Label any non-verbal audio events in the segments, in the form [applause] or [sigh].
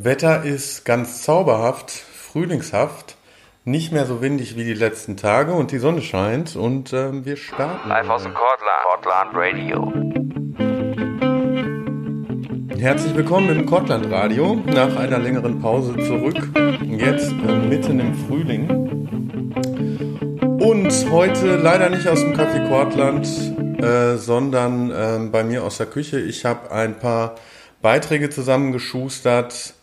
Wetter ist ganz zauberhaft, frühlingshaft, nicht mehr so windig wie die letzten Tage und die Sonne scheint und ähm, wir starten. Live aus dem Cortland, Cortland Radio. Herzlich willkommen im Cortland Radio, nach einer längeren Pause zurück, jetzt äh, mitten im Frühling. Und heute leider nicht aus dem Café Cortland, äh, sondern äh, bei mir aus der Küche. Ich habe ein paar Beiträge zusammengeschustert,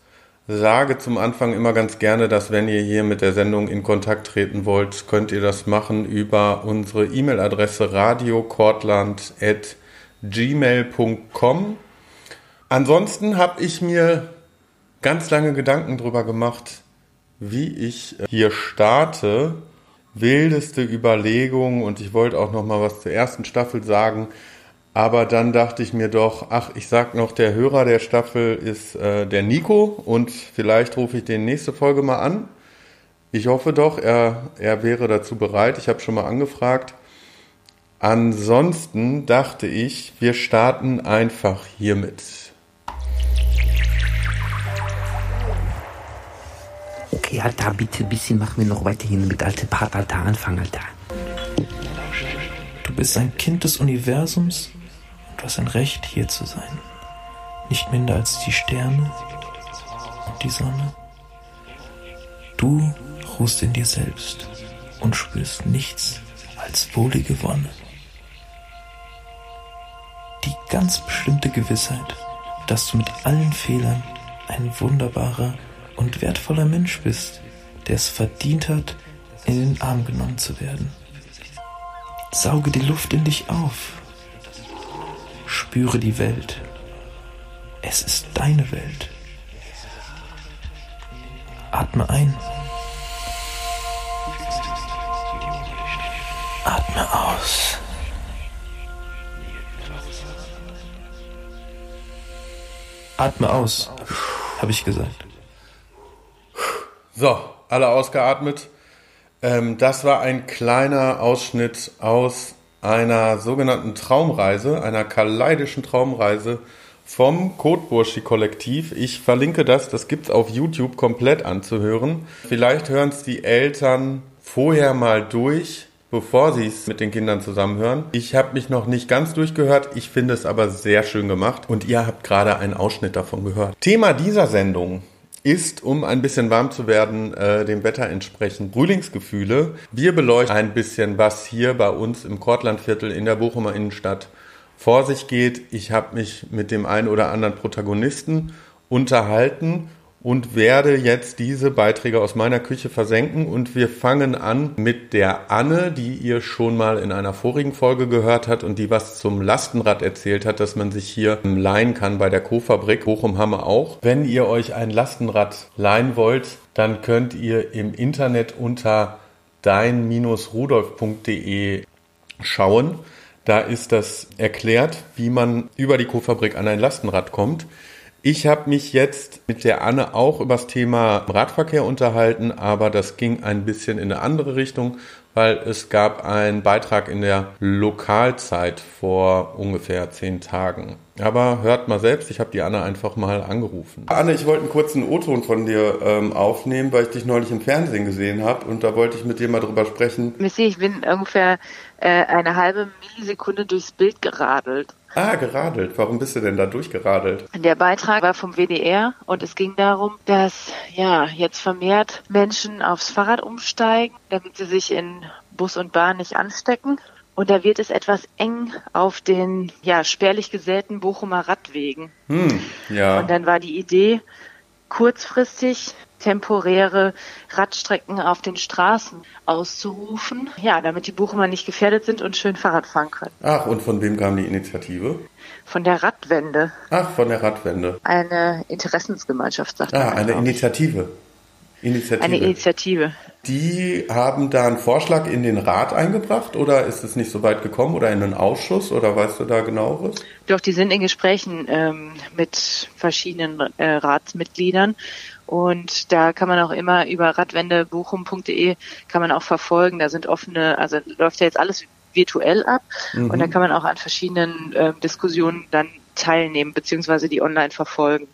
sage zum Anfang immer ganz gerne, dass wenn ihr hier mit der Sendung in Kontakt treten wollt, könnt ihr das machen über unsere E-Mail-Adresse radiokortland.gmail.com. Ansonsten habe ich mir ganz lange Gedanken darüber gemacht, wie ich hier starte. Wildeste Überlegungen und ich wollte auch noch mal was zur ersten Staffel sagen. Aber dann dachte ich mir doch, ach, ich sag noch, der Hörer der Staffel ist äh, der Nico und vielleicht rufe ich den nächste Folge mal an. Ich hoffe doch, er, er wäre dazu bereit. Ich habe schon mal angefragt. Ansonsten dachte ich, wir starten einfach hiermit. Okay, Alter, bitte ein bisschen machen wir noch weiterhin mit alte Part, Alter, Anfang, Alter. Du bist ein Kind des Universums Du hast ein Recht, hier zu sein. Nicht minder als die Sterne und die Sonne. Du ruhst in dir selbst und spürst nichts als wohlige Wonne. Die ganz bestimmte Gewissheit, dass du mit allen Fehlern ein wunderbarer und wertvoller Mensch bist, der es verdient hat, in den Arm genommen zu werden. Sauge die Luft in dich auf Spüre die Welt. Es ist deine Welt. Atme ein. Atme aus. Atme aus, habe ich gesagt. So, alle ausgeatmet. Ähm, das war ein kleiner Ausschnitt aus einer sogenannten Traumreise, einer kaleidischen Traumreise vom Kotburschi Kollektiv. Ich verlinke das, das gibt's auf YouTube komplett anzuhören. Vielleicht hören es die Eltern vorher mal durch, bevor sie es mit den Kindern zusammenhören. Ich habe mich noch nicht ganz durchgehört, ich finde es aber sehr schön gemacht und ihr habt gerade einen Ausschnitt davon gehört. Thema dieser Sendung ist, um ein bisschen warm zu werden, äh, dem Wetter entsprechend Frühlingsgefühle. Wir beleuchten ein bisschen, was hier bei uns im Kortlandviertel in der Bochumer Innenstadt vor sich geht. Ich habe mich mit dem einen oder anderen Protagonisten unterhalten und werde jetzt diese Beiträge aus meiner Küche versenken und wir fangen an mit der Anne, die ihr schon mal in einer vorigen Folge gehört hat und die was zum Lastenrad erzählt hat, dass man sich hier leihen kann bei der Co-Fabrik Bochum-Hamme auch. Wenn ihr euch ein Lastenrad leihen wollt, dann könnt ihr im Internet unter dein-rudolf.de schauen. Da ist das erklärt, wie man über die Co-Fabrik an ein Lastenrad kommt. Ich habe mich jetzt mit der Anne auch über das Thema Radverkehr unterhalten, aber das ging ein bisschen in eine andere Richtung, weil es gab einen Beitrag in der Lokalzeit vor ungefähr zehn Tagen. Aber hört mal selbst, ich habe die Anne einfach mal angerufen. Anne, ich wollte einen kurzen O-Ton von dir ähm, aufnehmen, weil ich dich neulich im Fernsehen gesehen habe und da wollte ich mit dir mal drüber sprechen. Missy, ich bin ungefähr äh, eine halbe Millisekunde durchs Bild geradelt. Ah, geradelt. Warum bist du denn da durchgeradelt? Der Beitrag war vom WDR und es ging darum, dass ja jetzt vermehrt Menschen aufs Fahrrad umsteigen, damit sie sich in Bus und Bahn nicht anstecken. Und da wird es etwas eng auf den ja spärlich gesäten Bochumer Radwegen. Hm, ja. Und dann war die Idee, kurzfristig temporäre Radstrecken auf den Straßen auszurufen, ja, damit die Buchummer nicht gefährdet sind und schön Fahrrad fahren können. Ach, und von wem kam die Initiative? Von der Radwende. Ach, von der Radwende. Eine Interessensgemeinschaft, sagt Ah, man. eine glaub ich. Initiative. Initiative. Eine Initiative. Die haben da einen Vorschlag in den Rat eingebracht oder ist es nicht so weit gekommen oder in einen Ausschuss oder weißt du da genaueres? Doch, die sind in Gesprächen ähm, mit verschiedenen äh, Ratsmitgliedern und da kann man auch immer über radwendebochum.de kann man auch verfolgen. Da sind offene, also läuft ja jetzt alles virtuell ab und da kann man auch an verschiedenen äh, Diskussionen dann teilnehmen beziehungsweise die online verfolgen.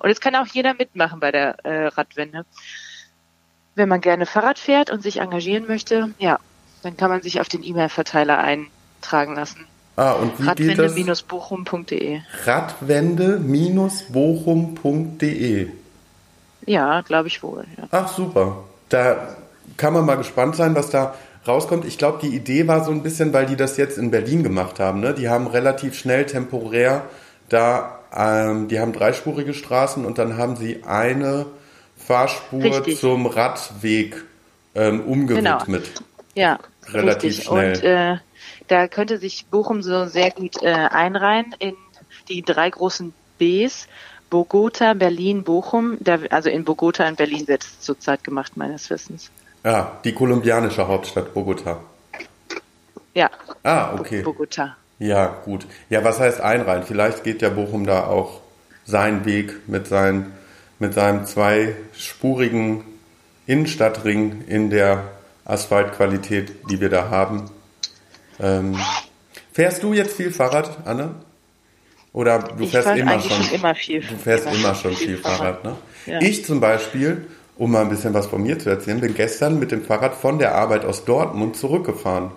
Und es kann auch jeder mitmachen bei der äh, Radwende. Wenn man gerne Fahrrad fährt und sich engagieren möchte, ja, dann kann man sich auf den E-Mail-Verteiler eintragen lassen. Ah, und wie? Radwende-bochum.de. Radwende-bochum.de. Ja, glaube ich wohl. Ja. Ach, super. Da kann man mal gespannt sein, was da rauskommt. Ich glaube, die Idee war so ein bisschen, weil die das jetzt in Berlin gemacht haben. Ne? Die haben relativ schnell temporär da, ähm, die haben dreispurige Straßen und dann haben sie eine Fahrspur Richtig. zum Radweg ähm, umgewidmet. Genau. Ja, Relativ richtig. schnell. Und äh, da könnte sich Bochum so sehr gut äh, einreihen in die drei großen Bs. Bogota, Berlin, Bochum. Da, also in Bogota und Berlin wird es zurzeit gemacht, meines Wissens. Ja, die kolumbianische Hauptstadt Bogota. Ja, Ah, okay. Bogota. Ja, gut. Ja, was heißt einreihen? Vielleicht geht ja Bochum da auch seinen Weg mit, seinen, mit seinem zweispurigen Innenstadtring in der Asphaltqualität, die wir da haben. Ähm, fährst du jetzt viel Fahrrad, Anne? Oder du Ich fährst immer schon? schon immer viel- Du fährst immer immer, schon viel viel Fahrrad, ne? Ja. Ich zum Beispiel, um mal ein bisschen was von mir zu erzählen, bin gestern mit dem Fahrrad von der Arbeit aus Dortmund zurückgefahren.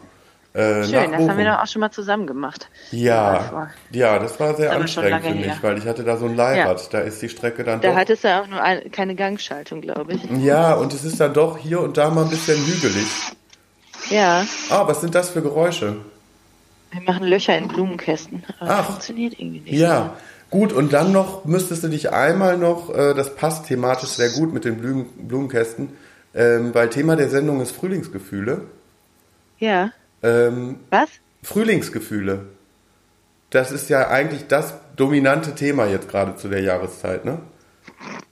Äh, Schön, das haben wir doch auch schon mal zusammen gemacht. das Ja, ja, das war sehr schon anstrengend für mich, her. weil ich hatte da so ein Leihrad. Da ist die Strecke dann Da doch. hattest du auch nur ein, keine Gangschaltung, glaube ich. Ja, und es ist dann doch hier und da mal ein bisschen hügelig. Ja, Ah, was sind das für Geräusche? Wir machen Löcher in Blumenkästen. Aber Ach. das funktioniert irgendwie nicht. Ja, gut, und dann noch müsstest du dich einmal noch, äh, das passt thematisch sehr gut mit den Blumen, Blumenkästen, ähm, weil Thema der Sendung ist Frühlingsgefühle. Ja. Ähm, Was? Frühlingsgefühle. Das ist ja eigentlich das dominante Thema jetzt gerade zu der Jahreszeit, ne?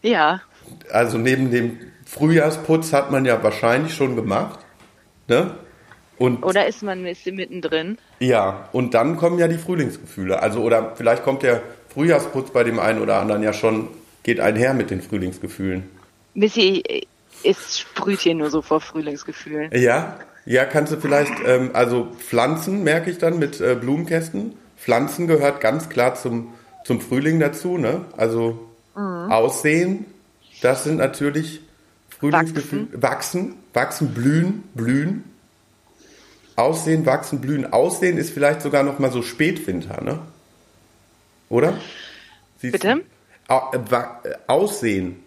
Ja. also neben dem Frühjahrsputz hat man ja wahrscheinlich schon gemacht. Ne? Und Oder ist man ein bisschen mittendrin? ja, und dann kommen ja die Frühlingsgefühle. Also oder vielleicht kommt der Frühjahrsputz bei dem einen oder anderen ja schon, geht einher mit den Frühlingsgefühlen. Missy, es sprüht hier nur so vor Frühlingsgefühlen. Ja, ja, kannst du vielleicht, ähm, also Pflanzen merke ich dann mit äh, Blumenkästen. Pflanzen gehört ganz klar zum, zum Frühling dazu, ne? Also Aussehen, das sind natürlich Frühlingsgefühle. Wachsen, wachsen, blühen, blühen. Aussehen, wachsen, blühen. Aussehen ist vielleicht sogar noch mal so Spätwinter, ne? Oder? Siehst Bitte? Äh, äh, Aussehen.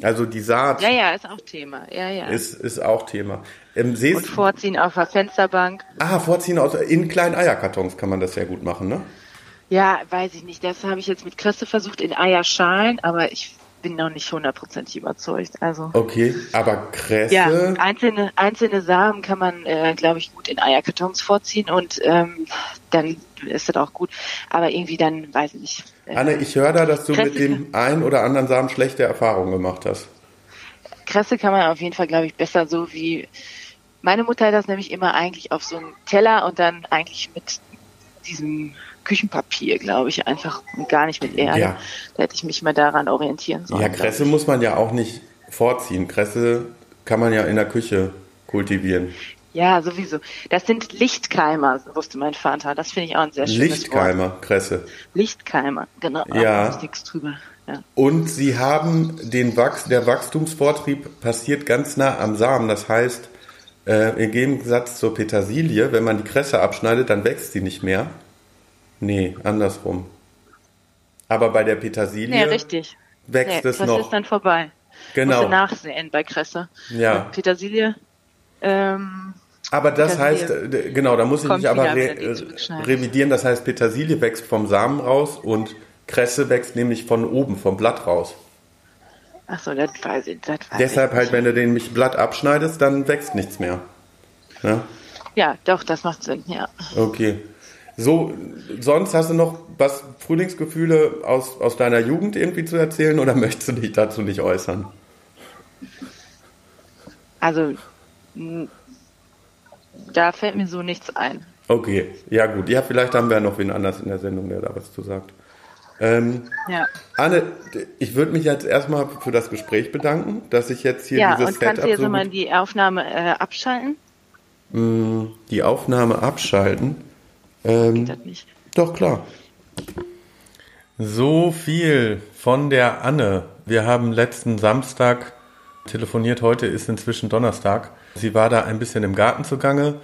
Also die Saat Ja, ja, ist auch Thema. Ja, ja. ist, ist auch Thema. Ähm, Und vorziehen auf der Fensterbank. Ah, vorziehen aus in kleinen Eierkartons kann man das sehr gut machen, ne? Ja, weiß ich nicht. Das habe ich jetzt mit Kresse versucht in Eierschalen, aber ich bin noch nicht hundertprozentig überzeugt. Also Okay, aber Kresse. ja, einzelne einzelne Samen kann man, äh, glaube ich, gut in Eierkartons vorziehen und ähm, dann ist das auch gut. Aber irgendwie dann, weiß ich nicht. Äh, Anne, ich höre da, dass du Kresse mit dem einen oder anderen Samen schlechte Erfahrungen gemacht hast. Kresse kann man auf jeden Fall, glaube ich, besser so wie meine Mutter hat das nämlich immer eigentlich auf so einen Teller und dann eigentlich mit diesem Küchenpapier, glaube ich, einfach und gar nicht mit Erde. Ja. Da hätte ich mich mal daran orientieren sollen. Ja, Kresse muss man ja auch nicht vorziehen. Kresse kann man ja in der Küche kultivieren. Ja, sowieso. Das sind Lichtkeimer, wusste mein Vater. Das finde ich auch ein sehr schönes Wort. Lichtkeimer, Kresse. Lichtkeimer, genau. Ja. Da nichts drüber. Ja. Und sie haben den Wachs, der Wachstumsvortrieb passiert ganz nah am Samen. Das heißt, äh, im Gegensatz zur Petersilie, wenn man die Kresse abschneidet, dann wächst sie nicht mehr. Nee, andersrum. Aber bei der Petersilie Nee, richtig. wächst nee, es das noch. ist dann vorbei. Genau. Musst du nachsehen bei Kresse. Ja. Mit Petersilie, ähm, Aber das heißt, Petersilie. äh, genau, da muss ich mich aber re äh, revidieren. Das heißt, Petersilie wächst vom Samen raus und Kresse wächst nämlich von oben, vom Blatt raus. ach so, das weiß ich, das weiß Deshalb ich. halt, wenn du den mich Blatt abschneidest, dann wächst nichts mehr. Ne? Ja, doch, das macht Sinn, ja. Okay. So, sonst hast du noch was Frühlingsgefühle aus, aus deiner Jugend irgendwie zu erzählen oder [laughs] möchtest du dich dazu nicht äußern? Also, da fällt mir so nichts ein. Okay, ja gut. Ja, vielleicht haben wir ja noch wen anders in der Sendung, der da was zu sagt. Ähm, Ja. Anne, ich würde mich jetzt erstmal für das Gespräch bedanken, dass ich jetzt hier Ja, dieses und kannst du Setup jetzt so mal die Aufnahme äh, abschalten? die Aufnahme abschalten. Ähm, Das nicht. Doch, klar. So viel von der Anne. Wir haben letzten Samstag telefoniert, heute ist inzwischen Donnerstag. Sie war da ein bisschen im Garten zugange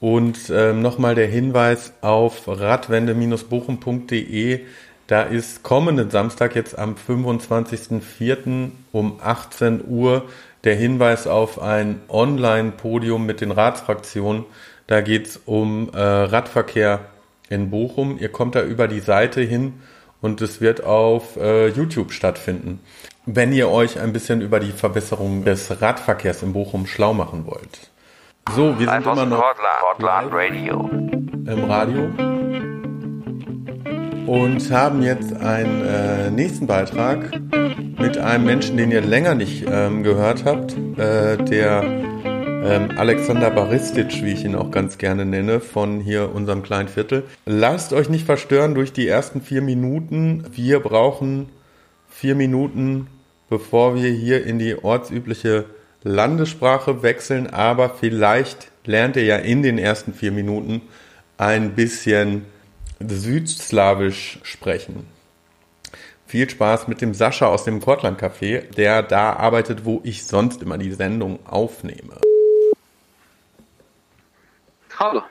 und ähm, nochmal der Hinweis auf radwende-bochum.de. Da ist kommenden Samstag jetzt am 25.04. um 18 Uhr der Hinweis auf ein Online-Podium mit den Ratsfraktionen. Da geht's um äh, Radverkehr in Bochum. Ihr kommt da über die Seite hin und es wird auf äh, YouTube stattfinden. Wenn ihr euch ein bisschen über die Verbesserung des Radverkehrs in Bochum schlau machen wollt. So, wir sind immer noch Portland, Portland live Radio. im Radio und haben jetzt einen äh, nächsten Beitrag mit einem Menschen, den ihr länger nicht ähm, gehört habt, äh, der ähm, Alexander Baristic, wie ich ihn auch ganz gerne nenne, von hier unserem kleinen Viertel. Lasst euch nicht verstören durch die ersten vier Minuten. Wir brauchen vier Minuten, bevor wir hier in die ortsübliche Landessprache wechseln, aber vielleicht lernt ihr ja in den ersten vier Minuten ein bisschen südslawisch sprechen. Viel Spaß mit dem Sascha aus dem Kortland Café, der da arbeitet, wo ich sonst immer die Sendung aufnehme. Halo,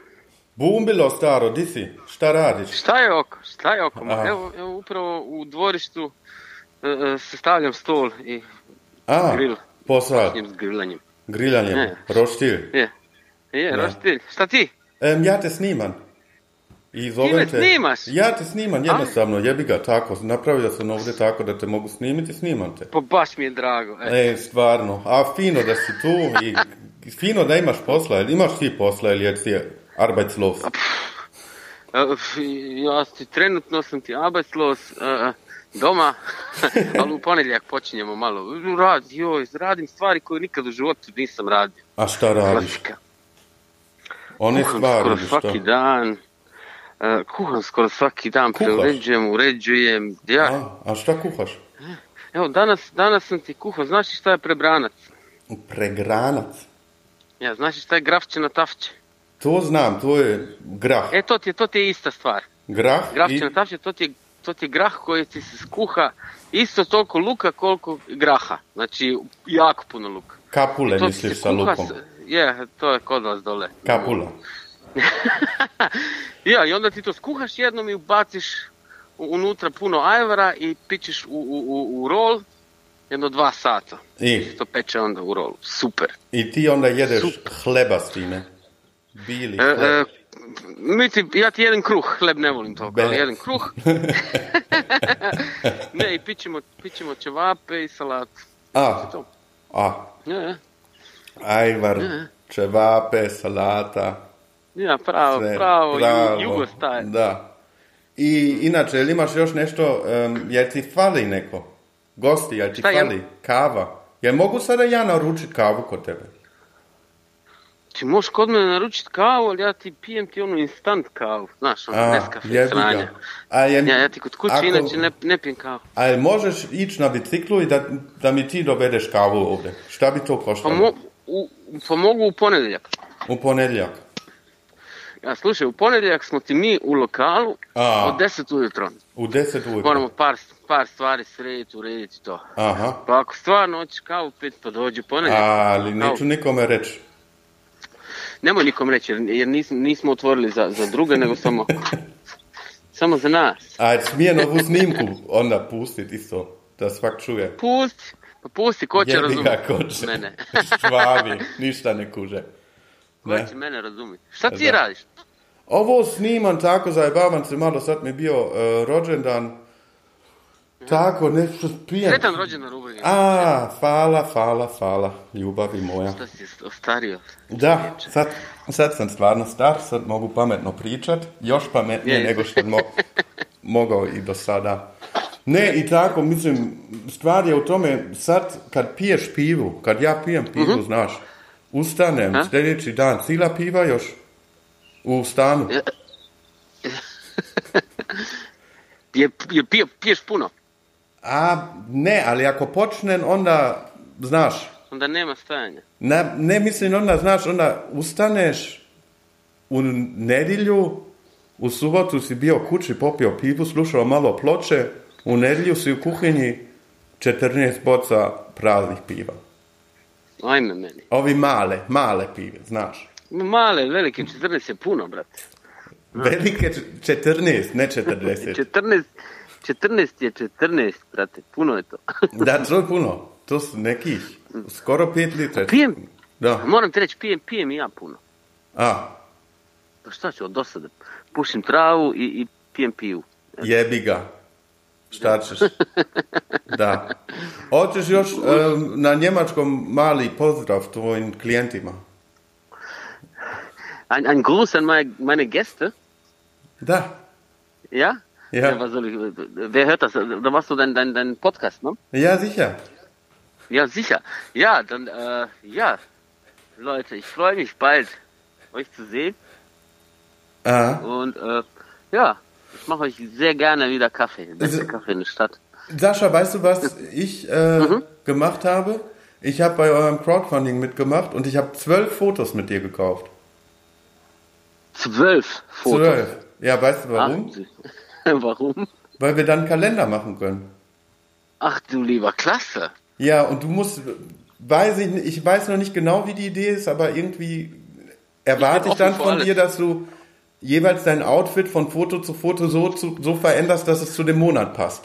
Bum bilo staro, di si? Šta radiš? šta je oko? Šta je oko? Evo, evo upravo u dvorištu e, e, sastavljam stol i A, grill. posao, s grillanjem. griljanjem, Ne. roštilj. Je, je, Da. roštilj. Šta ti? Em, ja te snimam. I zovem me te. snimaš? Ja te snimam, jednostavno, jebi ga, tako. Napravio sam ovdje tako da te mogu snimiti, snimam te. Pa baš mi je drago. E, E, stvarno. A fino da si tu i fino da imaš posla. Jel Imaš ti posla ili je ti arbeitslos? e, ja trenutno sam ti arbeitslos e, doma, [laughs] ali u ponedjeljak počinjemo malo. Rad, joj, radim stvari koje nikad u životu nisam radio. A šta radiš? Klasika. One Kuham stvari skoro ili šta? svaki dan. E, kuham skoro svaki dan, Kuhaš? preuređujem, uređujem. Ja, A, a šta kuhaš? Evo, danas, danas sam ti kuhao, znaš šta je prebranac? Pregranac. Ja, znaš li šta je grafće na tafće? To znam, to je grah. E, to ti je, to ti je ista stvar. Grah Grafće i na tafće, to ti je, to ti je grah koji ti se skuha isto toliko luka koliko graha. Znači, jako puno luka. kapule misliš sa lukom. Je, to je kod vas dole. Kapula. [laughs] Ja, i onda ti to skuhaš jednom i ubaciš unutra puno ajvara i pičeš u, u, u, u rol jedno dva sata. I, To peče onda u rolu. Super. I ti onda jedeš Super. hleba s time. Bili E, hleb. e, mi ti, ja ti jedem kruh, hleb ne volim toliko, ali jedem kruh. [laughs] ne, i pićemo, pićemo ćevape i salatu. A, To. a, Ja, ja. ajvar, čevape, salata. Ja, pravo, sve, pravo, pravo. Ju, jugo. Da. I inače, imaš još nešto, um, jel ti fali neko? Gosti, jel ti Šta jem? fali? Kava? Jel mogu sada ja naručiti kavu kod tebe? Ti možeš kod mene naručiti kavu, ali ja ti pijem ti onu instant kavu, znaš, ono, ga. sranja. A Ja, ja ti kod kuće ako- inače ne, ne pijem kavu. A jel možeš ići na biciklu i da, da mi ti dovedeš kavu ovdje? Šta bi to Pa, koštalo? mo, u, pa mogu u ponedjeljak. U ponedjeljak. Ja, slušaj, u ponedjeljak smo ti mi u lokalu A. od 10 ujutro. U 10 ujutro. Moramo par, par stvari srediti, urediti to. Aha. Pa ako stvarno hoćeš kavu pit, pa dođi ponedjeljak. Ali Kavu. neću nikome reći. Nemoj nikom reći, jer, nismo, nismo otvorili za, za druge, nego samo, [laughs] samo za nas. A smije novu snimku onda pustiti isto, da svak čuje. Pusti, pa pusti, ko će razumjeti ga, ko će. mene. [laughs] Švabi, ništa ne kuže. ko Ne. će mene razumjeti? Šta ti Da. radiš? Ovo snimam tako, zajebavam se malo, sad mi je bio e, rođendan. Tako, nešto pijem. Sretan rođendan Rubrije. A, hvala, hvala, hvala, ljubavi moja. Šta si ostario? Da, sad, sad sam stvarno star, sad mogu pametno pričat, još pametnije Je. nego što mo- mogao i do sada. Ne, i tako, mislim, stvar je u tome, sad kad piješ pivu, kad ja pijem pivu, znaš, ustanem. Ha? sljedeći dan, cila piva još u stanu. Je- Je, je pije, piješ puno, A ne, ali ako počnem, onda, znaš, onda nema stajanja. Ne, ne mislim onda, znaš, onda ustaneš u nedjelju U subotu si bio kući, popio pivu, slušao malo ploče, u nedjelju si u kuhinji 14 boca praznih piva. Ajme meni. Ovi male, male pive, znaš. Male, velike, 14 je puno, brate. Velike č- 14, ne 40. 14, 14 je 14, brate, puno je to. [laughs] Da, to je puno. To su nekih, skoro 5 litra. Pijem, Da. moram ti reći, pijem, pijem i ja puno. A, Pa šta ću od dosada? Pušim travu i, i pijem pivu. jebi ga. Šta ćeš? Da. Hoćeš još [laughs] em, na njemačkom mali pozdrav tvojim klijentima? Ein, ein Gruß an meine, meine Gäste, Da. ja? Ja. was soll ich, wer hört das? Da machst du deinen dein, dein Podcast, ne? Ja, sicher. Ja, sicher. Ja, dann, äh, ja. Leute, ich freue mich bald, euch zu sehen. Ah. Und, äh, ja, ich mache euch sehr gerne wieder Kaffee. Beste Also- Kaffee in der Stadt. Sascha, weißt du, was ich äh, gemacht habe? Ich habe bei eurem Crowdfunding mitgemacht und ich habe zwölf Fotos mit dir gekauft. Zwölf Fotos. Zwölf. Ja, weißt du warum? Ach, [laughs] warum? Weil wir dann einen Kalender machen können. Ach du lieber Klasse. Ja, und du musst, weiß ich nicht, ich weiß noch nicht genau, wie die Idee ist, aber irgendwie erwarte Ich ich, dann von alles. dir, dass du jeweils dein Outfit von Foto zu Foto so, zu, so veränderst, dass es zu dem Monat passt.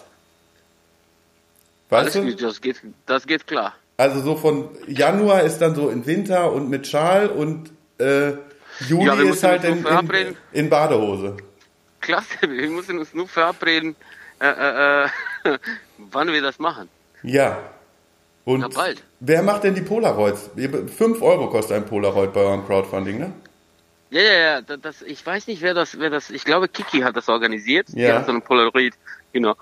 Alles Weißt du? gut, das geht, das geht klar. Also so von Januar ist dann so in Winter und mit Schal und äh, Juli Ja, ist halt in, in, in Badehose. Klasse, wir müssen uns nur verabreden, äh, äh, äh, [laughs] wann wir das machen. Ja. Und Ja, bald. wer macht denn die Polaroids? 5 Euro kostet ein Polaroid bei eurem Crowdfunding, ne? Ja, ja, ja, da- das, ich weiß nicht, wer das, wer das, ich glaube, Kiki hat das organisiert. Die Ja. hat so eine Polaroid, genau.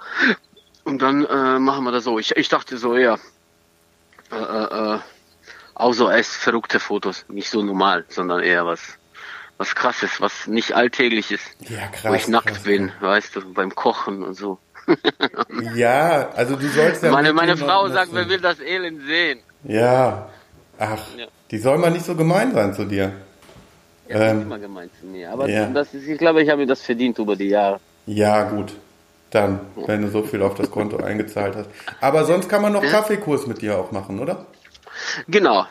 Und dann äh, machen wir das so. Ich, ich dachte so eher, äh, äh, äh, auch so als verrückte Fotos, nicht so normal, sondern eher was, was krasses, was nicht alltäglich ist. Ja, krass. wo ich nackt krass. bin, weißt du, beim Kochen und so. [laughs] Ja, also du sollst ja. meine meine Frau sagt, wer will das Elend sehen? Ja. Ach, Ja. die soll mal nicht so gemein sein zu dir. Ja, Ähm, immer gemeint zu mir. Aber ja. das ist, ich glaube, ich habe mir das verdient über die Jahre. Ja, gut. Dann, wenn du so viel auf das Konto [laughs] eingezahlt hast. Aber sonst kann man noch Kaffeekurs mit dir auch machen, oder? Genau,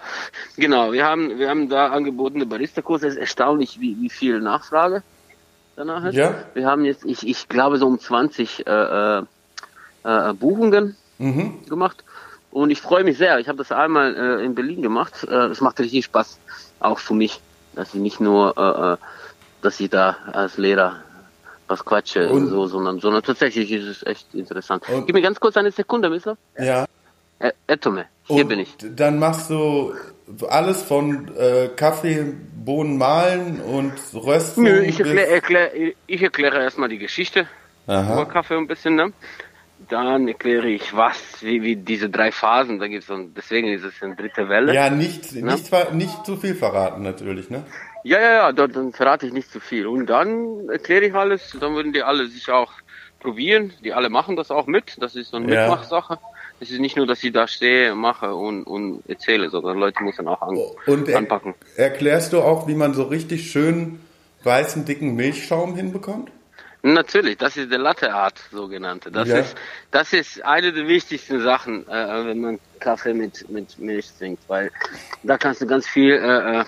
genau. Wir haben, wir haben da angebotene Barista-Kurse. Es ist erstaunlich, wie, wie viel Nachfrage danach ist. Ja. Wir haben jetzt, ich, ich glaube, so um 20 äh, äh, äh, Buchungen Mhm. gemacht. Und ich freue mich sehr. Ich habe das einmal äh, in Berlin gemacht. Äh, Es macht richtig Spaß, auch für mich, dass ich nicht nur, äh, dass ich da als Lehrer was quatsche Und- so, sondern, sondern tatsächlich ist es echt interessant. Und- Gib mir ganz kurz eine Sekunde, Mister. Ja. Äh, Etome, hier bin ich. dann machst du alles von äh, Kaffee, Bohnen mahlen und rösten. Nö, ich erkläre erklär, ich erkläre erstmal die Geschichte über Aha. Kaffee ein bisschen, ne? Dann erkläre ich was, wie, wie diese drei Phasen, da gibt's so, ein- deswegen ist es eine dritte Welle. Ja, nicht, nicht, ver- nicht zu viel verraten natürlich, ne? ja, ja, ja dort, dann verrate ich nicht zu viel. Und dann erkläre ich alles, dann würden die alle sich auch probieren, die alle machen das auch mit, das ist so eine Ja. Mitmachsache. Es ist nicht nur, dass ich da stehe, mache und, und erzähle, sondern Leute müssen auch an, Und er, anpacken. erklärst du auch, wie man so richtig schön weißen, dicken Milchschaum hinbekommt? Natürlich, das ist der Latte Art, sogenannte. Das Ja. ist, das ist eine der wichtigsten Sachen, äh, wenn man Kaffee mit, mit Milch trinkt, weil da kannst du ganz viel äh, äh,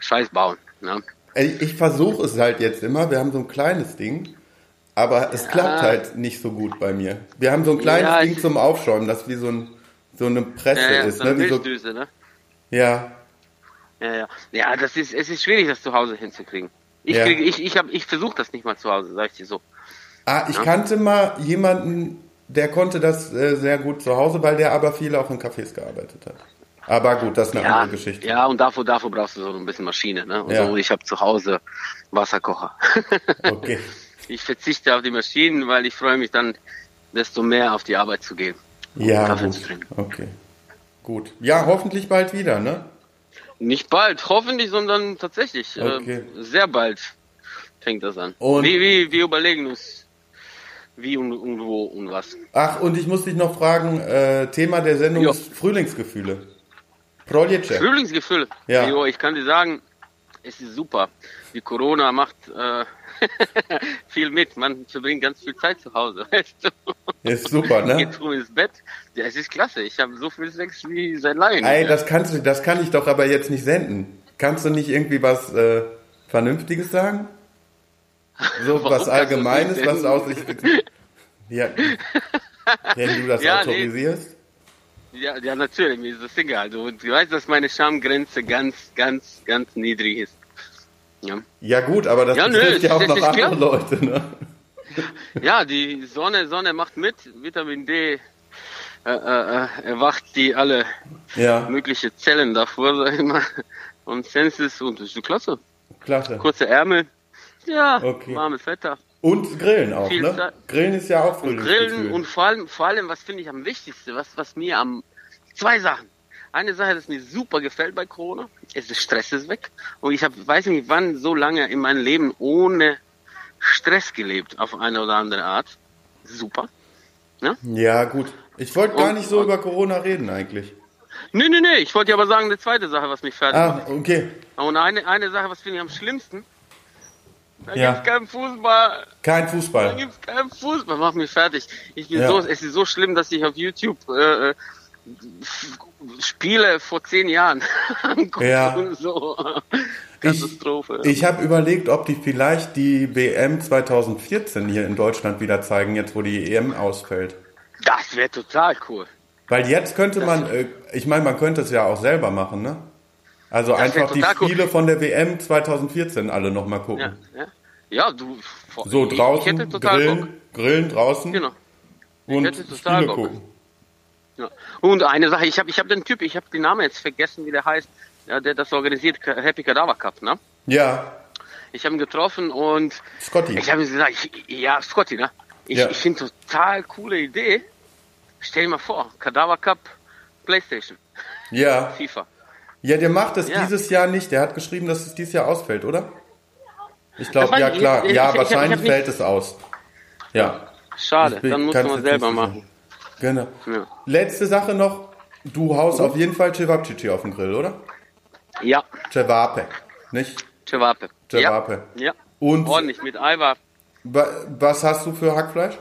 Scheiß bauen. Ne? Ey, Ich versuche es halt jetzt immer. Wir haben so ein kleines Ding, aber es klappt halt nicht so gut bei mir. Wir haben so ein kleines Ja, Ding zum Aufschäumen, das wie so, ein, so eine Presse Ja, ja, ist. so eine ne? wie so, Milchdüse, ne? ja, Ja, ja. Ja, das ist, es ist schwierig, das zu Hause hinzukriegen. Ich Ja. ich, ich hab, ich versuche das nicht mal zu Hause, sag ich dir so. Ah, ich kannte mal jemanden, der konnte das äh, sehr gut zu Hause, weil der aber viel auch in Cafés gearbeitet hat. Aber gut, das ist eine Ja, andere Geschichte. ja, und dafür, dafür brauchst du so ein bisschen Maschine, ne? Und Ja. so, ich habe zu Hause Wasserkocher. [laughs] Okay. Ich verzichte auf die Maschinen, weil ich freue mich dann, desto mehr auf die Arbeit zu gehen. Ja, Kaffee gut. zu trinken. Okay. Gut. Ja, hoffentlich bald wieder, ne? Nicht bald, hoffentlich, sondern tatsächlich. Okay. Äh, sehr bald fängt das an. Und- wie, wie, wir überlegen uns, wie und, und wo und was. Ach, und ich muss dich noch fragen, äh, Thema der Sendung Ja. ist Frühlingsgefühle. Prolječe. Frühlingsgefühl. Ja. Jo, ich kann dir sagen, es ist super. Die Corona macht äh, [laughs] viel mit. Man verbringt ganz viel Zeit zu Hause. [laughs] Weißt du? Ist super, ne? Geht früh ins Bett. Ja, es ist klasse. Ich habe so viel Sex wie seit langem. Ey, das kannst du, das kann ich doch aber jetzt nicht senden. Kannst du nicht irgendwie was äh, Vernünftiges sagen? [laughs] So Warum was Allgemeines, was aus sich. Ja, wenn du das Ja, nee. autorisierst. Ja, ja, natürlich, mir ist das egal. Du, du weißt, dass meine Schamgrenze ganz, ganz, ganz niedrig ist. Ja, Ja gut, aber das Ja, nö, betrifft ja auch noch andere klar. Leute, ne? [laughs] ja die Sonne, Sonne macht mit. Vitamin D äh, äh, äh, erwacht die alle Ja, mögliche Zellen davor, sag ich mal. Und Senses und das ist so klasse. klasse. Kurze Ärmel. Ja, Okay. warmes Wetter. Und Grillen auch, Viel ne? Zeit. Grillen ist ja auch. Grillen und vor allem, vor allem, was finde ich am wichtigsten, was, was mir am, zwei Sachen. Eine Sache, das mir super gefällt bei Corona, ist der Stress ist weg. Und ich habe, weiß nicht wann, so lange in meinem Leben ohne Stress gelebt, auf eine oder andere Art. Super. Ja, gut. Ich wollte gar nicht so und- über Corona reden eigentlich. Nee, nee, nee, ich wollte dir aber sagen, eine zweite Sache, was mich fertig Ah, macht. okay. Und eine, eine Sache, was finde ich am schlimmsten, da Ja. gibt's keinen Fußball. Kein Da Fußball. gibt's keinen Fußball, macht mich fertig. Ich bin Ja. so, es ist so schlimm, dass ich auf YouTube äh, äh, Spiele vor zehn Jahren [laughs] Ja. und so. Katastrophe. Ich habe überlegt, ob die vielleicht die WM 2014 hier in Deutschland wieder zeigen, jetzt wo die EM ausfällt. das wäre total cool. Weil jetzt könnte man, äh, ich meine, man könnte es ja auch selber machen, ne? Also Das einfach die total cool. Spiele von der WM 2014 alle nochmal Ja, gucken. ja. ja du. So ich, draußen, ich total Bock. grillen, grillen draußen Genau. und hätte total Spiele gucken. Ja. Und eine Sache, ich habe ich hab den Typ, ich habe den Namen jetzt vergessen, wie der heißt, der das organisiert, Happy Cadaver Cup, ne? Ja, Ich habe ihn getroffen und Scotty. ich habe ihm gesagt, ich, ja, Scotty, ne? Ich, Ja. ich finde total coole Idee. Stell dir mal vor, Cadaver Cup, Playstation, Ja. [laughs] FIFA. Ja, der macht es Ja. dieses Jahr nicht. Der hat geschrieben, dass es dieses Jahr ausfällt, oder? Ich glaube, Das ja klar. ich- ich- ja, ich wahrscheinlich fällt es aus. Ja. Schade, dann muss man selber machen. Genau. Ja. Letzte Sache noch. Du haust auf jeden Fall Cevapcici auf den Grill, oder? Ja, Cevape, nicht? Cevape. Cevape. Ja, ja. Und ordentlich mit Eiweiß. wa- was hast du für Hackfleisch?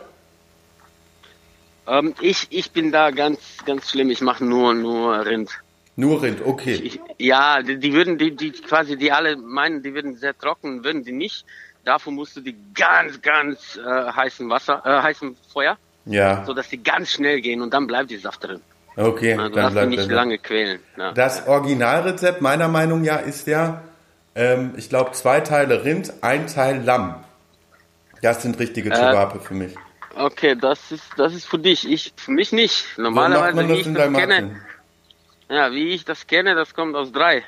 Ähm, ich, ich bin da ganz, ganz schlimm. Ich mache nur, nur Rind. Nur Rind, okay. Ich, ja, die, die würden, die, die quasi, die alle meinen, die würden sehr trocken, würden die nicht. Dafür musst du die ganz, ganz äh, heißen Wasser, äh, heißen Feuer, Ja, so dass die ganz schnell gehen und dann bleibt die Saft drin. okay. Also, du dann darfst nicht er. lange quälen. Ja. Das Originalrezept meiner Meinung nach ist ja, ähm, ich glaube, zwei Teile Rind, ein Teil Lamm. Das sind richtige Äh, für mich. Okay, das ist, das ist für dich. Ich, für mich nicht. Normalerweise, wie ich das kenne, ja, wie ich das kenne, das kommt aus drei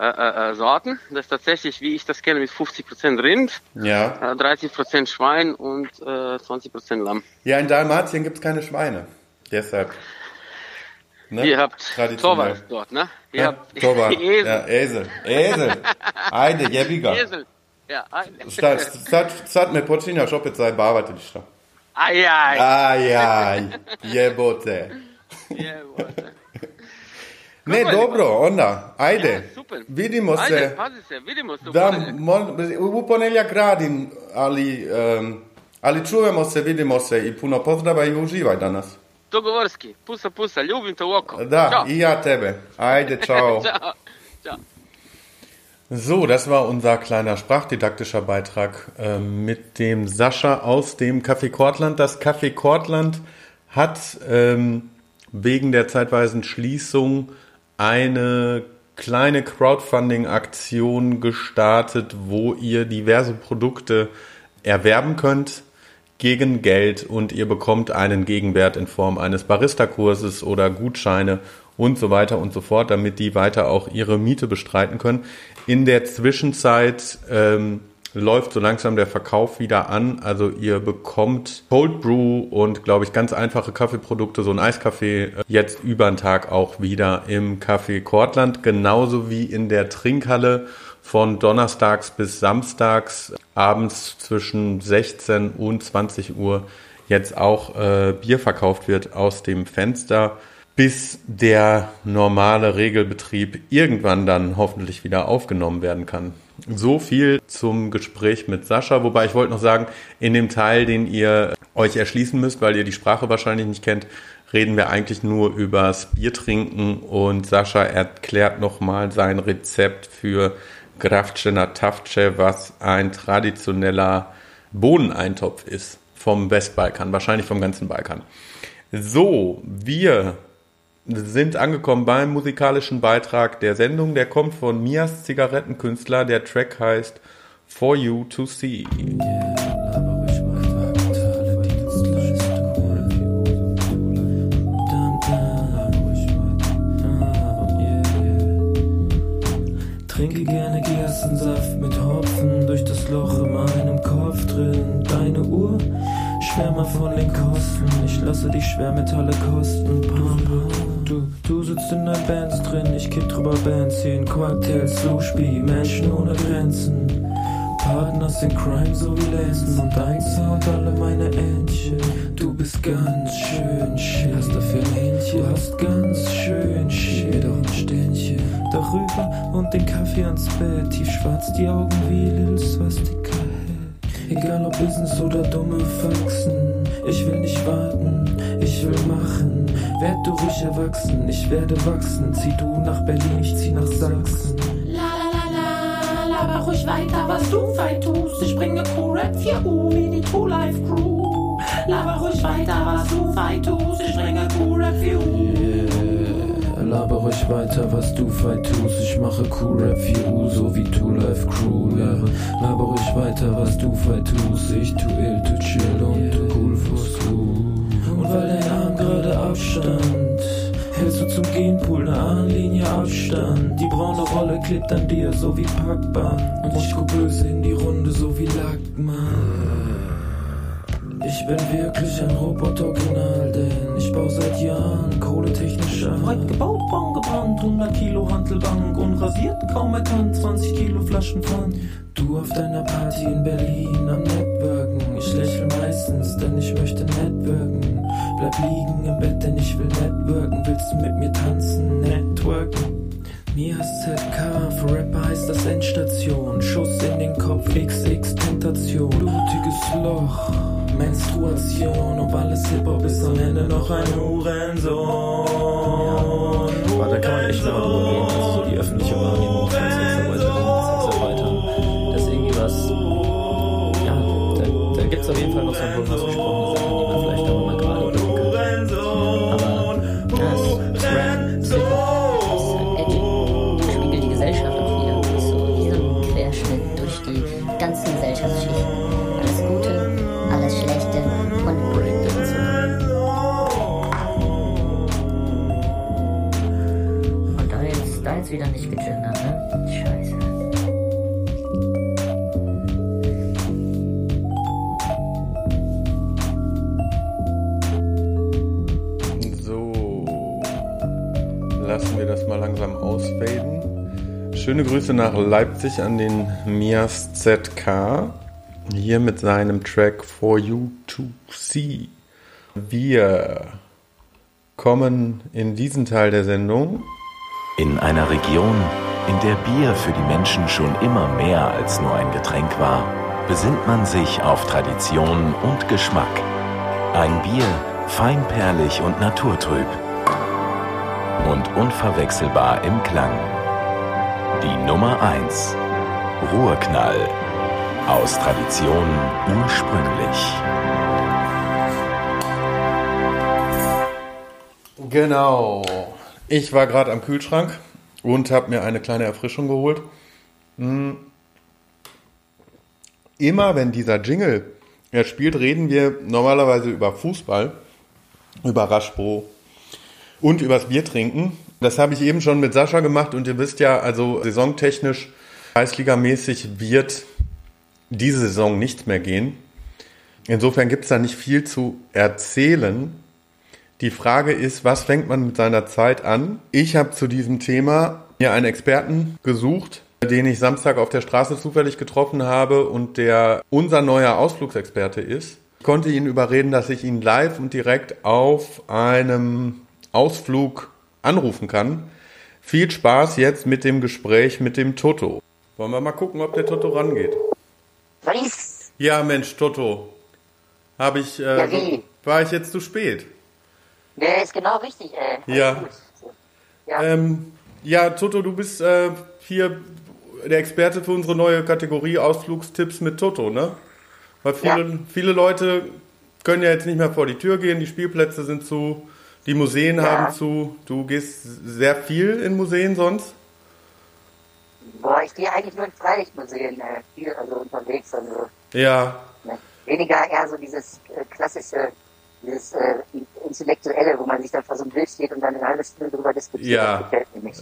äh, äh, äh, Sorten. Das ist tatsächlich, wie ich das kenne, mit 50% Rind, Ja. äh, 30% Schwein und äh, 20% Lamm. Ja, in Dalmatien gibt es keine Schweine. Deshalb. Ne? Ihr habt. Torwald dort, ne? Ihr Ja, habt Torwart. Esel. [laughs] Ja, Esel. Esel. Ajde, [laughs] jebiga. Esel. Ja, ein- Sad, sad, sad me počinjaš opet zajebavati Aj, aj. Aj, aj, jebote. Ne, dobro, onda, ajde. Ja, super. Vidimo Ajde, se. pazi se, vidimo se u Da, mon, u ponedjeljak radim, ali, um, ali čujemo se, vidimo se i puno pozdrava i uživaj danas. Dogovorski. Pusa, pusa, ljubim te u oko. Da, Ćao. i ja tebe. Ajde, [laughs] ciao. Ćao. Ćao. So, das war unser kleiner sprachdidaktischer Beitrag ähm, mit dem Sascha aus dem Café Kortland. Das Café Kortland hat ähm, wegen der zeitweisen Schließung eine kleine Crowdfunding-Aktion gestartet, wo ihr diverse Produkte erwerben könnt gegen Geld und ihr bekommt einen Gegenwert in Form eines Barista-Kurses oder Gutscheine und so weiter und so fort, damit die weiter auch ihre Miete bestreiten können. In der Zwischenzeit ähm, läuft so langsam der Verkauf wieder an. Also ihr bekommt Cold Brew und, glaube ich, ganz einfache Kaffeeprodukte, so ein Eiskaffee, äh, jetzt über den Tag auch wieder im Café Kortland, genauso wie in der Trinkhalle von donnerstags bis samstags abends zwischen 16 und 20 Uhr jetzt auch äh, Bier verkauft wird aus dem Fenster. bis der normale Regelbetrieb irgendwann dann hoffentlich wieder aufgenommen werden kann. So viel zum Gespräch mit Sascha, wobei ich wollte noch sagen, in dem Teil, den ihr euch erschließen müsst, weil ihr die Sprache wahrscheinlich nicht kennt, reden wir eigentlich nur übers Biertrinken und Sascha erklärt nochmal sein Rezept für Grafce na Tafce, was ein traditioneller Bohneneintopf ist vom Westbalkan, wahrscheinlich vom ganzen Balkan. So, wir sind angekommen beim musikalischen Beitrag der Sendung. Der kommt von Mias Zigarettenkünstler. Der Track heißt For You to See. Trinke gerne Gerstensaft schwärmer von den Kosten. Ich lasse die Schwermetalle kosten. Du, du sitzt in deinen Bands drin, ich kick drüber Bands hin. Cocktails, Slushby, Menschen ohne Grenzen. Partners in Crime, so wie Lenzen und dein Sound, alle meine Entchen. Du bist ganz schön schön, hast dafür ein Händchen. Du hast ganz schön mir doch ein Ständchen. Darüber und den Kaffee ans Bett, tiefschwarz die Augen wie Lil Swastika. Egal ob Business oder dumme Faxen, ich will nicht warten, ich will machen. Werd du ruhig erwachsen, ich werde wachsen. Zieh du nach Berlin, ich zieh nach Sachsen. La la la la, laber ruhig weiter, was du feit tust. Ich bringe Q-Rap 4U wie die True Life Crew. Laber ruhig weiter, was du feit tust. Ich bringe Q-Rap 4U. Yeah, laber ruhig weiter, was du feit tust. Ich mache Q-Rap 4U, so wie Two Life Crew. Yeah. Laber ruhig weiter, was du feit tust. Ich tu ill, tu chill und tu cool for school. Und weil dein Arm gerade abstand, hältst du zum Genpool ne Ahnenlinie Abstand. Die braune Rolle klebt an dir, so wie Packband. Und ich guck böse in die Runde, so wie Lackmann. Ich bin wirklich ein Roboter-Original, denn ich baue seit Jahren kohletechnisch an. Breit gebaut, braun gebrannt, 100 Kilo Hantelbank, unrasiert, kaum erkannt, 20 Kilo Flaschenpfand. Du auf deiner Party in Berlin am Networken. Ich lächle meistens, denn ich möchte networken. Bleib liegen im Bett, denn ich will networken. Willst du mit mir tanzen, networken? Mias ZK, für Rapper heißt das Endstation. Schuss in den Kopf, XX Tentation. Blutiges Loch, Menstruation. Ob alles Hip-Hop ist am Ende noch ein Hurensohn. Da kann man echt mal drüber reden, also so die öffentliche Wahrnehmung von Sexarbeiterinnen Sexarbeitern. Das ist irgendwie was, ja, da, da gibt es auf jeden Fall noch so ein paar lassen wir das mal langsam ausfaden. Schöne Grüße nach Leipzig an den Mias ZK. Hier mit seinem Track For You to See. Wir kommen in diesen Teil der Sendung. In einer Region, in der Bier für die Menschen schon immer mehr als nur ein Getränk war, besinnt man sich auf Tradition und Geschmack. Ein Bier, feinperlig und naturtrüb. Und unverwechselbar im Klang. Die Nummer 1. Ruhrknall. Aus Tradition ursprünglich. Genau. Ich war gerade am Kühlschrank und habe mir eine kleine Erfrischung geholt. Hm. Immer wenn dieser Jingle spielt, reden wir normalerweise über Fußball, über Raschbro und übers Bier trinken. Das habe ich eben schon mit Sascha gemacht und ihr wisst ja, also saisontechnisch, Kreisligamäßig wird diese Saison nichts mehr gehen. Insofern gibt es da nicht viel zu erzählen. Die Frage ist, was fängt man mit seiner Zeit an? Ich habe zu diesem Thema mir einen Experten gesucht, den ich Samstag auf der Straße zufällig getroffen habe und der unser neuer Ausflugsexperte ist. Ich konnte ihn überreden, dass ich ihn live und direkt auf einem Ausflug anrufen kann. Viel Spaß jetzt mit dem Gespräch mit dem Toto. Wollen wir mal gucken, ob der Toto rangeht? Was? Ja, Mensch, Toto. Habe ich, äh, Ja, wie? war ich jetzt zu spät? Der ist genau richtig, ey. Alles Ja. gut. Ja. Ähm, ja, Toto, du bist äh, hier der Experte für unsere neue Kategorie Ausflugstipps mit Toto, ne? Weil viele, viele Leute können ja jetzt nicht mehr vor die Tür gehen, die Spielplätze sind zu, die Museen Ja. haben zu. Du gehst sehr viel in Museen sonst? Boah, ich gehe eigentlich nur in Freilichtmuseen äh, viel also unterwegs. Also, Ja, ne? Weniger eher so dieses äh, klassische, dieses äh, Intellektuelle, wo man sich dann vor so einem Bild steht und dann eine halbe Stunde drüber diskutiert. ja,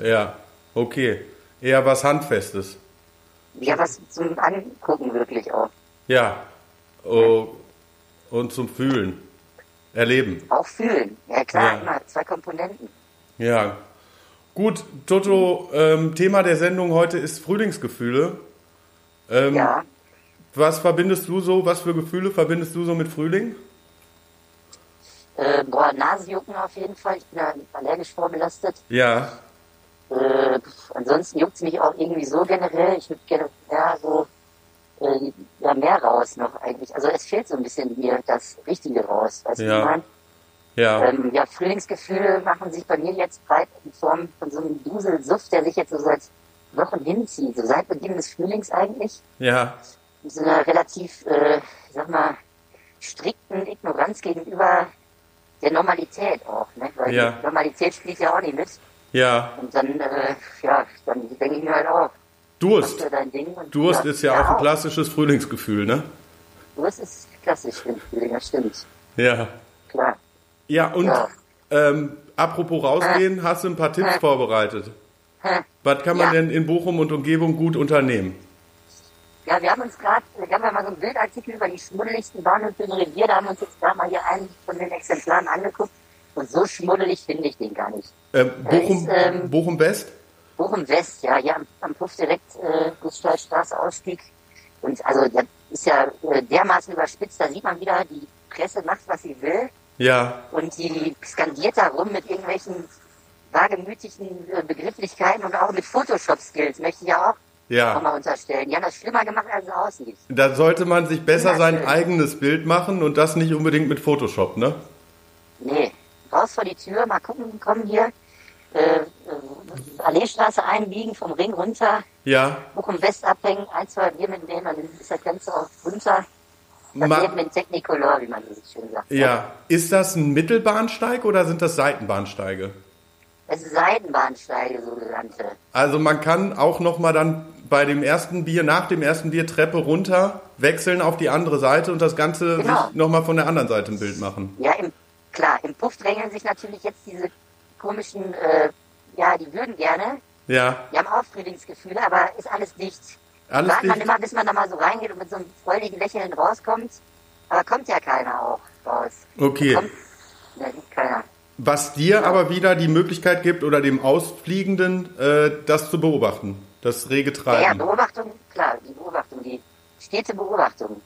ja, okay. Eher was Handfestes. Ja, was zum Angucken wirklich auch. Ja. Oh, und zum Fühlen. Erleben. Auch fühlen. Ja klar, Ja. immer zwei Komponenten. Ja. Gut, Toto, ähm, Thema der Sendung heute ist Frühlingsgefühle. Ähm, Ja. Was verbindest du so, was für Gefühle verbindest du so mit Frühling? Äh, boah, Nasenjucken auf jeden Fall. Ich bin ja allergisch vorbelastet. Ja, Äh, ansonsten juckt es mich auch irgendwie so generell. Ich würde gerne ja, so äh, ja, mehr raus noch eigentlich. Also es fehlt so ein bisschen mir das Richtige raus. Weißt du, Ja. mein? ja, Ähm, ja, Frühlingsgefühle machen sich bei mir jetzt breit in Form von so einem Duselsuff, der sich jetzt so seit Wochen hinzieht. So seit Beginn des Frühlings eigentlich. ja, Mit so einer relativ, äh, sag mal, strikten Ignoranz gegenüber der Normalität auch. Ne? Weil Ja. die Normalität spielt ja auch nicht mit. ja. Und dann, äh, ja, dann denke ich mir halt auch, Durst. Durst ist ja, auch ein klassisches Frühlingsgefühl, ne? Durst ist klassisch im Frühling, das stimmt. Ja. Klar. Ja, und Ja. Ähm, apropos rausgehen, hast du ein paar Tipps vorbereitet? Was kann man Ja. denn in Bochum und Umgebung gut unternehmen? Ja, wir haben uns gerade, wir haben ja mal so einen Bildartikel über die schmuddeligsten Bahnhöfe im Revier, da haben wir uns jetzt gerade mal hier einen von den Exemplaren angeguckt. Und so schmuddelig finde ich den gar nicht. Ähm, Bochum, ist, ähm, Bochum West? Bochum West, ja, hier am, am Puff direkt äh, Gustavstraße Ausstieg. Und also das ist ja äh, dermaßen überspitzt, da sieht man wieder, die Presse macht, was sie will. Ja, Und die skandiert da rum mit irgendwelchen wagemütigen äh, Begrifflichkeiten und auch mit Photoshop-Skills, möchte ich ja auch Ja. nochmal unterstellen. Die haben das schlimmer gemacht, als es aussieht. da sollte man sich besser sein schön. eigenes Bild machen und das nicht unbedingt mit Photoshop, ne? Nee, raus vor die Tür, mal gucken, kommen hier. Äh, äh, Alleestraße einbiegen, vom Ring runter, Ja. Bochum West abhängen, ein, zwei Bier mitnehmen, dann ist das Ganze auch runter. Das Ma- Leben in Technicolor, wie man so schön sagt. Ja. Ist das ein Mittelbahnsteig oder sind das Seitenbahnsteige? Es ist Seitenbahnsteige, sogenannte. Also man kann auch noch mal dann bei dem ersten Bier, nach dem ersten Bier Treppe runter, wechseln auf die andere Seite und das Ganze Genau. sich noch mal von der anderen Seite ein Bild machen. Ja, im, klar, im Puff drängeln sich natürlich jetzt diese komischen, äh, ja, die würden gerne, Ja, die haben auch Frühlingsgefühle, aber ist alles dicht. Alles Wartet man dicht? immer, bis man da mal so reingeht und mit so einem freudigen Lächeln rauskommt. Aber kommt ja keiner auch raus. okay. Kommt, ne, keiner. Was dir aber wieder die Möglichkeit gibt oder dem Ausfliegenden, äh, das zu beobachten, das rege Ja, ja, Treiben. Beobachtung, klar, die Beobachtung, die stete Beobachtung.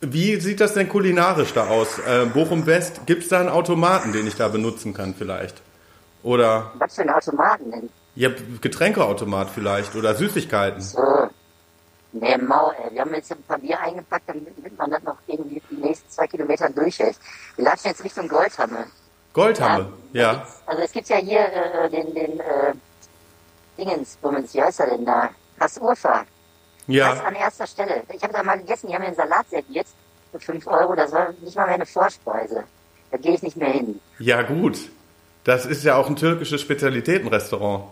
Wie sieht das denn kulinarisch da aus? Äh, Bochum West, gibt es da einen Automaten, den ich da benutzen kann vielleicht? Oder Was für ein Automaten denn? ja, Getränkeautomat vielleicht oder Süßigkeiten? So. Nee, Mau, ey. Wir haben jetzt ein paar Bier eingepackt, damit man das noch irgendwie die nächsten zwei Kilometer durchhält. Wir latschen jetzt Richtung Goldhammer. Goldhamme, ja. Also es gibt ja hier äh, den, den äh, Dingens, Bummens, wie heißt er denn da? Das Urfa. Das Ja, an erster Stelle. Ich habe da mal gegessen, die haben mir einen Salat serviert für 5 Euro. Das war nicht mal mehr eine Vorspeise. Da gehe ich nicht mehr hin. ja gut. Das ist ja auch ein türkisches Spezialitätenrestaurant.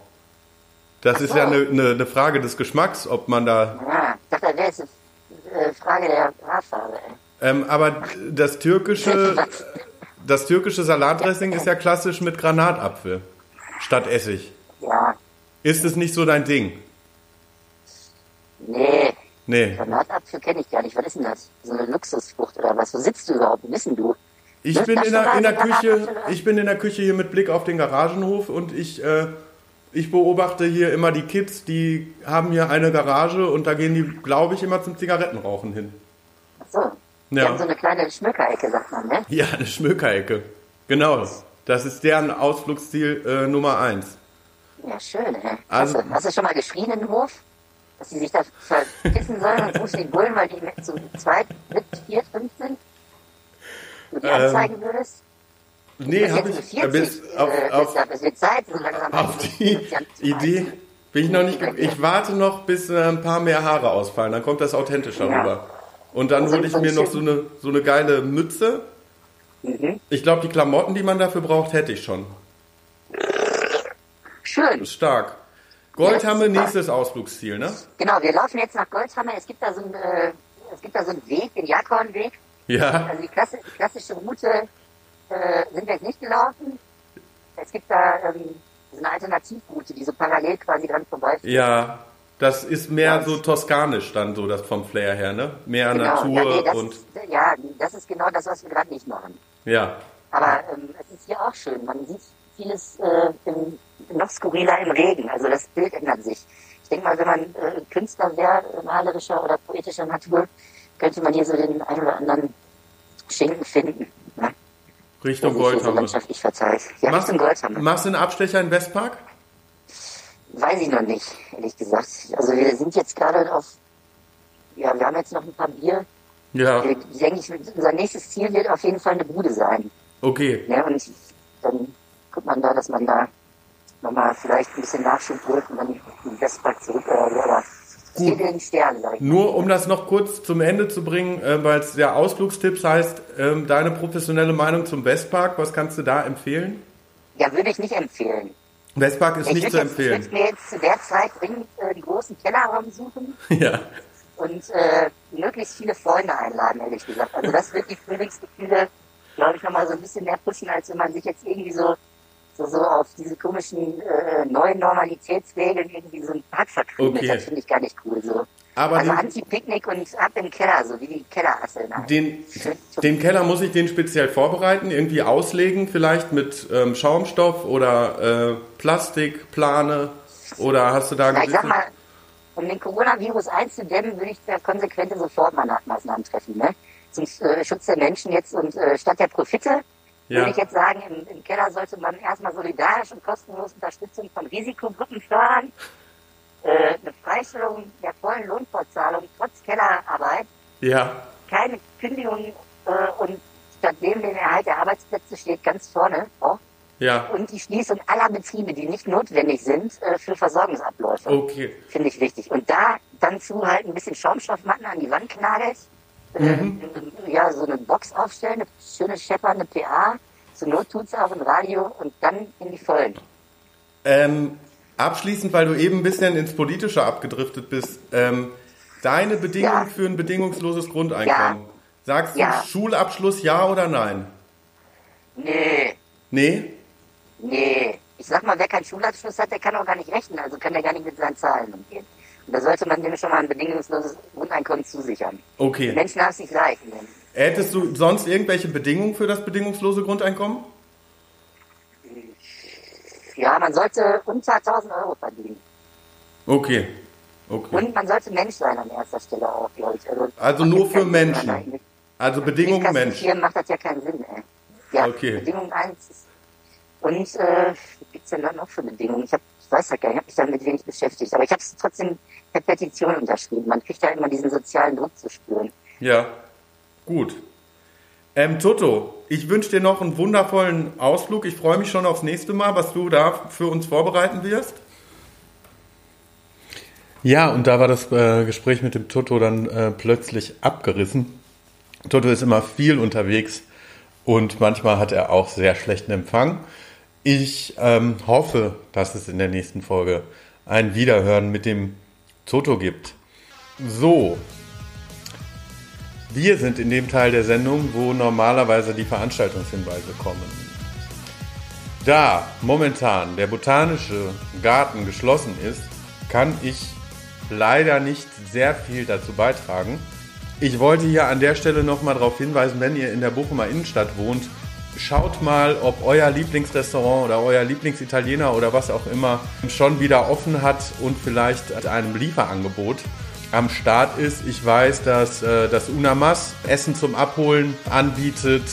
Das ist ja eine, eine, eine Frage des Geschmacks, ob man da Ja, ich dachte, das jetzt eine äh, Frage der Haarfarbe. ey. Ähm, aber das türkische, [laughs] das türkische Salatdressing ist ja klassisch mit Granatapfel statt Essig. Ja, Ist es nicht so dein Ding? Nee, Nee. Granatapfel kenne ich gar nicht. Was ist denn das? So eine Luxusfrucht oder was? Wo sitzt du überhaupt? Denn du? Ich bin in der, in der so Küche, ich bin in der Küche hier mit Blick auf den Garagenhof und ich, äh, ich beobachte hier immer die Kids, die haben hier eine Garage und da gehen die, glaube ich, immer zum Zigarettenrauchen hin. Ach so. Die Ja. haben so eine kleine Schmökerecke, sagt man, ne? Ja, eine Schmökerecke. Genau. Das ist deren Ausflugsziel äh, Nummer eins. Ja, schön, ey. Also- hast, du, hast du schon mal geschrien in den Hof? Dass sie sich da verpissen sollen und rufst die Bullen, weil die mit zu zweit, mit vier, fünf sind? Du die Ähm, anzeigen würdest? Nee, habe ich mit 40, bis auf, äh, auf, wird Zeit, so auf die Idee bin ich noch nicht. Ich warte noch, bis äh, ein paar mehr Haare ausfallen. Dann kommt das authentischer Ja. rüber. Und dann hole ich mir noch so eine, so eine geile Mütze. Mhm. Ich glaube, die Klamotten, die man dafür braucht, hätte ich schon. Schön. Stark. Goldhammer, Ja, nächstes Ausflugsziel, ne? Genau, wir laufen jetzt nach Goldhammer. Es gibt da so einen, äh, es gibt da so einen Weg, den Jakornweg. Ja. Also die klassi klassische Route äh, sind wir jetzt nicht gelaufen. Es gibt da ähm, so eine Alternativroute, die so parallel quasi dran vorbeiführt. Ja. Das ist mehr so toskanisch dann so, das vom Flair her, ne? Mehr Natur ja, nee, das und. ist, ja, das ist genau das, was wir gerade nicht machen. Ja. Aber ähm, es ist hier auch schön. Man sieht vieles äh, im, noch skurriler im Regen. Also das Bild ändert sich. Ich denke mal, wenn man äh, Künstler wäre, äh, malerischer oder poetischer Natur, könnte man hier so den ein oder anderen Schinken finden. Ne? Richtung hier so Goldhammer. landschaftlich verteilt. Ja, Machst, Richtung Goldhammer. machst du einen Abstecher in Westpark? Weiß ich noch nicht, ehrlich gesagt. Also wir sind jetzt gerade auf, ja, wir haben jetzt noch ein paar Bier. Ja. Wir, denke ich, unser nächstes Ziel wird auf jeden Fall eine Bude sein. Okay. Ja, und dann guckt man da, dass man da nochmal vielleicht ein bisschen Nachschub holt und dann den Westpark zurück oder so. Aber Gut. den Stern, sag ich. Nur um das noch kurz zum Ende zu bringen, äh, weil es ja Ausflugstipps heißt, ähm, deine professionelle Meinung zum Westpark, was kannst du da empfehlen? Ja, würde ich nicht empfehlen. Westpark ist ich nicht zu jetzt, empfehlen. Ich würde mir jetzt zu der Zeit dringend äh, die großen Kellerraum suchen [laughs] ja. und äh, möglichst viele Freunde einladen, ehrlich gesagt. Also das wird die Frühlingsgefühle, glaube ich, nochmal so ein bisschen mehr pushen, als wenn man sich jetzt irgendwie so so, so auf diese komischen äh, neuen Normalitätsregeln irgendwie so ein Park verkrümelt. Okay. Das finde ich gar nicht cool. So. Aber also Anti-Picknick und ab im Keller, so wie die Kellerasseln. halt. Den, den Keller muss ich den speziell vorbereiten, irgendwie auslegen, vielleicht mit ähm, Schaumstoff oder äh, Plastikplane oder hast du da Na, ich sag mal, um den Coronavirus einzudämmen, würde ich da konsequente Sofortmaßnahmen treffen. Ne? Zum äh, Schutz der Menschen jetzt und äh, statt der Profite Ja. würde ich jetzt sagen, im, im Keller sollte man erstmal solidarisch und kostenlos Unterstützung von Risikogruppen fördern. Äh, eine Freistellung der vollen Lohnfortzahlung trotz Kellerarbeit, Ja, keine Kündigung äh, und stattdem den Erhalt der Arbeitsplätze steht ganz vorne auch. ja, Und die Schließung aller Betriebe, die nicht notwendig sind äh, für Versorgungsabläufe. okay. Finde ich wichtig. Und da dann zu halt ein bisschen Schaumstoffmatten an die Wand knagelt, Mhm. äh, ja, so eine Box aufstellen, eine schöne scheppernde PA, zur Not tut's auch ein Radio und dann in die Vollen. Ähm, abschließend, weil du eben ein bisschen ins Politische abgedriftet bist, ähm, deine Bedingungen für ein bedingungsloses Grundeinkommen. Sagst du Ja. Schulabschluss ja oder nein? Nee, Nee? nee. Ich sag mal, wer keinen Schulabschluss hat, der kann auch gar nicht rechnen, also kann der gar nicht mit seinen Zahlen umgehen. Da sollte man dem schon mal ein bedingungsloses Grundeinkommen zusichern. Die Okay. Menschen haben es nicht leicht. Hättest du sonst irgendwelche Bedingungen für das bedingungslose Grundeinkommen? Ja, man sollte unter 1000 Euro verdienen. Okay. Okay. Und man sollte Mensch sein an erster Stelle auch, glaube ich. Also, Also nur für Menschen. Also Bedingung Mensch. Mensch. macht das ja keinen Sinn, ey. Ja, Okay. Bedingung 1 ist. Und äh, was gibt's denn da noch für Bedingungen? Ich, hab, ich weiß ja gar nicht, ich habe mich damit wenig beschäftigt. Aber ich habe es trotzdem per Petition unterschrieben. Man kriegt ja immer diesen sozialen Druck zu spüren. Ja. Gut. Ähm, Toto, ich wünsche dir noch einen wundervollen Ausflug. Ich freue mich schon aufs nächste Mal, was du da für uns vorbereiten wirst. Ja, und da war das äh, Gespräch mit dem Toto dann äh, plötzlich abgerissen. Toto ist immer viel unterwegs und manchmal hat er auch sehr schlechten Empfang. Ich ähm, hoffe, dass es in der nächsten Folge ein Wiederhören mit dem Toto gibt. So, wir sind in dem Teil der Sendung, wo normalerweise die Veranstaltungshinweise kommen. Da momentan der botanische Garten geschlossen ist, kann ich leider nicht sehr viel dazu beitragen. Ich wollte hier an der Stelle nochmal darauf hinweisen, wenn ihr in der Bochumer Innenstadt wohnt, schaut mal, ob euer Lieblingsrestaurant oder euer Lieblingsitaliener oder was auch immer schon wieder offen hat und vielleicht mit einem Lieferangebot am Start ist. Ich weiß, dass äh, das Unamas Essen zum Abholen anbietet.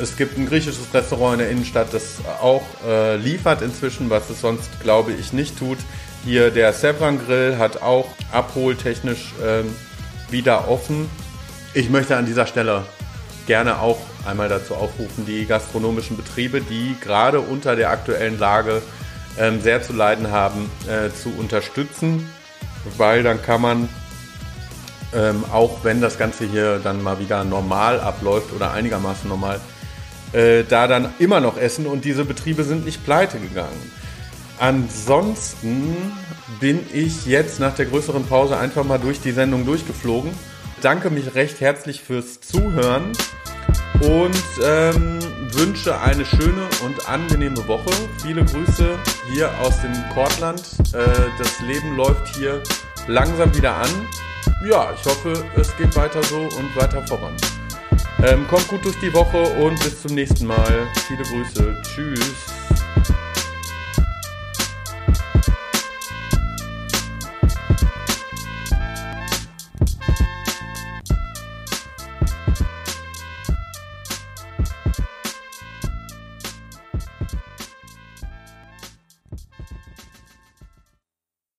Es gibt ein griechisches Restaurant in der Innenstadt, das auch äh, liefert inzwischen, was es sonst, glaube ich, nicht tut. Hier der Sevran Grill hat auch abholtechnisch ähm, wieder offen. Ich möchte an dieser Stelle gerne auch einmal dazu aufrufen, die gastronomischen Betriebe, die gerade unter der aktuellen Lage ähm, sehr zu leiden haben, äh, zu unterstützen, weil dann kann man ähm, auch wenn das Ganze hier dann mal wieder normal abläuft oder einigermaßen normal, äh, da dann immer noch essen und diese Betriebe sind nicht pleite gegangen. Ansonsten bin ich jetzt nach der größeren Pause einfach mal durch die Sendung durchgeflogen. Danke mich recht herzlich fürs Zuhören und ähm, wünsche eine schöne und angenehme Woche. Viele Grüße hier aus dem Kortland. Äh, das Leben läuft hier langsam wieder an. Ja, ich hoffe, es geht weiter so und weiter voran. Ähm, kommt gut durch die Woche und bis zum nächsten Mal. Viele Grüße. Tschüss.